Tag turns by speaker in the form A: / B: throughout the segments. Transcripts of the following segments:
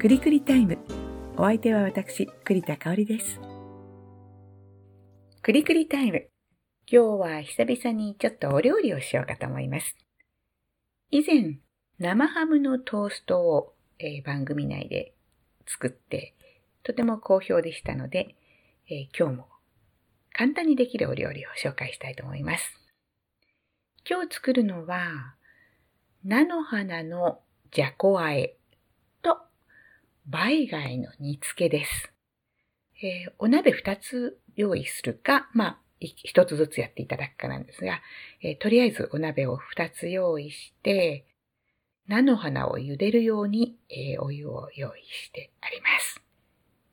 A: くりくりタイム。お相手は私、栗田香織です。くりくりタイム。今日は久々にちょっとお料理をしようかと思います。以前、生ハムのトーストを、えー番組内で作って、とても好評でしたので、えー今日も簡単にできるお料理を紹介したいと思います。今日作るのは、菜の花のじゃこあえ梅貝の煮付けです。えーお鍋2つ用意するか、まあ、1つずつやっていただくかなんですが、えーとりあえずお鍋を2つ用意して、菜の花を茹でるように、えーお湯を用意してあります。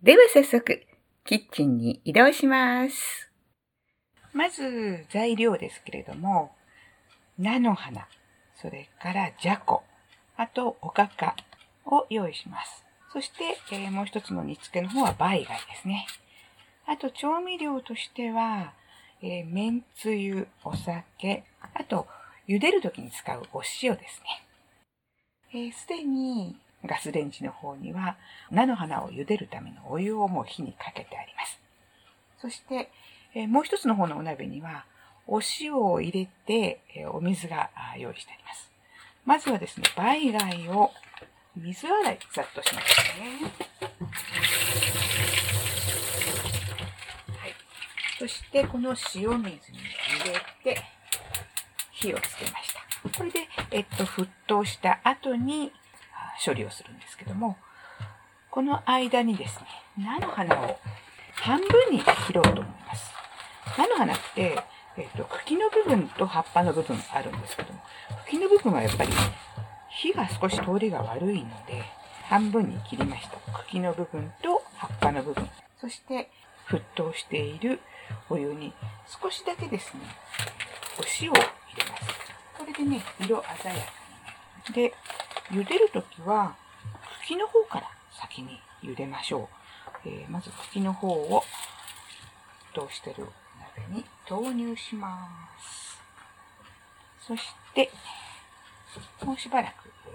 A: では早速、キッチンに移動します。まず、材料ですけれども、菜の花、それからじゃこ、あとおかかを用意します。そして、えーもう一つの煮付けの方は梅貝ですね。あと調味料としては、えー、めんつゆ、お酒、あと茹でる時に使うお塩ですね。えーすでにガスレンジの方には菜の花を茹でるためのお湯をもう火にかけてあります。そして、えーもう一つの方のお鍋にはお塩を入れて、えーお水が用意してあります。まずはですね、梅貝を水洗いざっとしますね。はい。そしてこの塩水に入れて火をつけました。これで、えっと、沸騰した後に処理をするんですけども、この間にですね、菜の花を半分に切ろうと思います。菜の花って、えっと、茎の部分と葉っぱの部分あるんですけども、茎の部分はやっぱり火が少し通りが悪いので、半分に切りました。茎の部分と葉っぱの部分。そして、沸騰しているお湯に少しだけですね、お塩を入れます。これでね、色鮮やかになる。で、茹でるときは、茎の方から先に茹でましょう。えーまず茎の方を沸騰してる鍋に投入します。そして、もうしばらくえ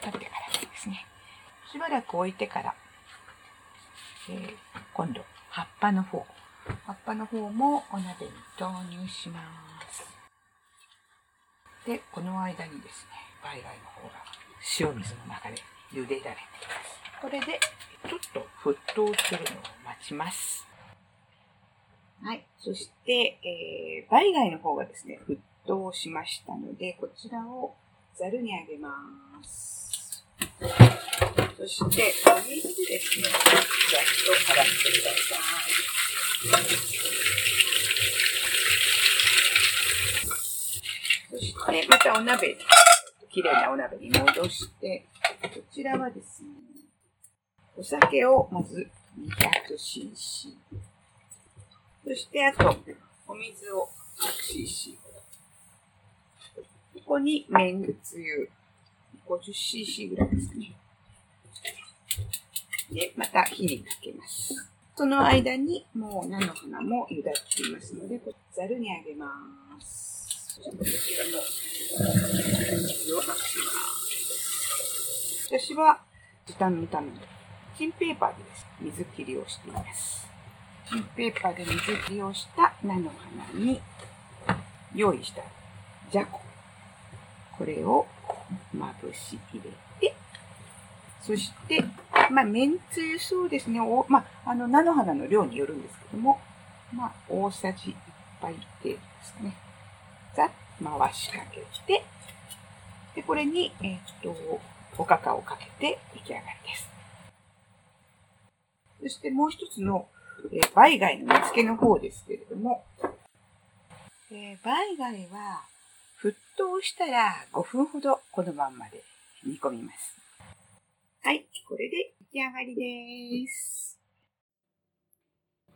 A: ー食べてからですね。しばらく置いてから、えー今度、葉っぱの方。葉っぱの方もお鍋に投入します。で、この間にですね、梅貝の方が塩水の中で茹でられています。これで、ちょっと沸騰するのを待ちます。はい。そして、えー、梅貝の方がですね、沸騰しましたので、こちらをざるにあげます。そして、お水ですね、ざっと洗ってください。そして、またお鍋、きれいなお鍋に戻して、こちらはですね、お酒をまず 200cc。そして、あと、お水を 100cc。ここにめんつゆ 50cc ぐらいですね。で、また火にかけます。その間にもう菜の花も茹だっていますので、こざるにあげます。私は時短のために、キンペーパーでです水切りをしています。キンペーパーで水切りをした菜の花に用意したじゃこ。これをまぶし入れて、そして、まあ、めんつゆそうですね。おまあ、あの、菜の花の量によるんですけども、まあ、大さじ1杯程度ですね。ざっ回しかけて、で、これに、えっ、と、おかかをかけて出来上がりです。そしてもう一つの、えー、梅貝の煮付けの方ですけれども、えー、梅貝は沸騰したら5分ほどこのまんまで煮込みます。はい、これで出来上がりです。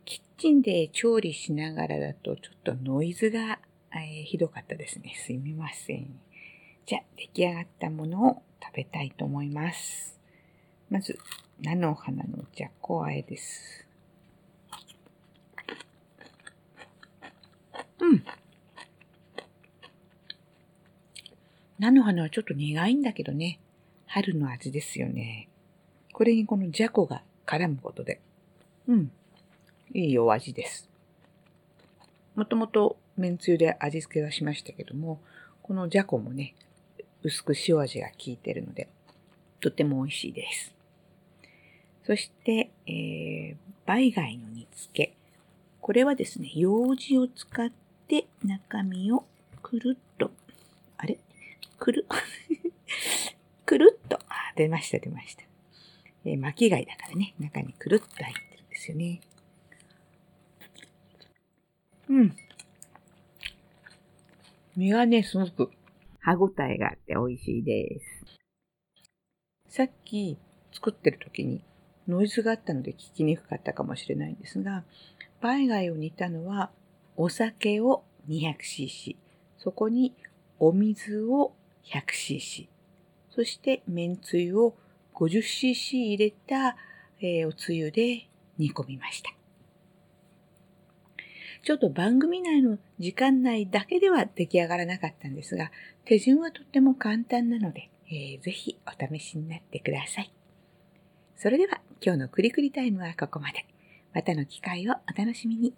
A: キッチンで調理しながらだとちょっとノイズが、えーひどかったですね。すみません。じゃあ、出来上がったものを食べたいと思います。まず、菜の花のじゃこあえです。うん。菜の花はちょっと苦いんだけどね。春の味ですよね。これにこのじゃこが絡むことで、うん、いいお味です。もともと麺つゆで味付けはしましたけども、このじゃこもね、薄く塩味が効いてるので、とても美味しいです。そして、えー、梅貝の煮付け。これはですね、楊枝を使って中身をくるっと、くる、くるっと、あ、出ました、出ました。えー、巻き貝だからね、中にくるっと入ってるんですよね。うん。身がね、すごく歯ごたえがあって美味しいです。さっき作ってる時にノイズがあったので聞きにくかったかもしれないんですが、バイ貝を煮たのはお酒を 200cc、そこにお水を 100cc、そして麺つゆを 50cc 入れた、えー、おつゆで煮込みました。ちょっと番組内の時間内だけでは出来上がらなかったんですが、手順はとっても簡単なので、えー、ぜひお試しになってください。それでは今日のクリクリタイムはここまで。またの機会をお楽しみに。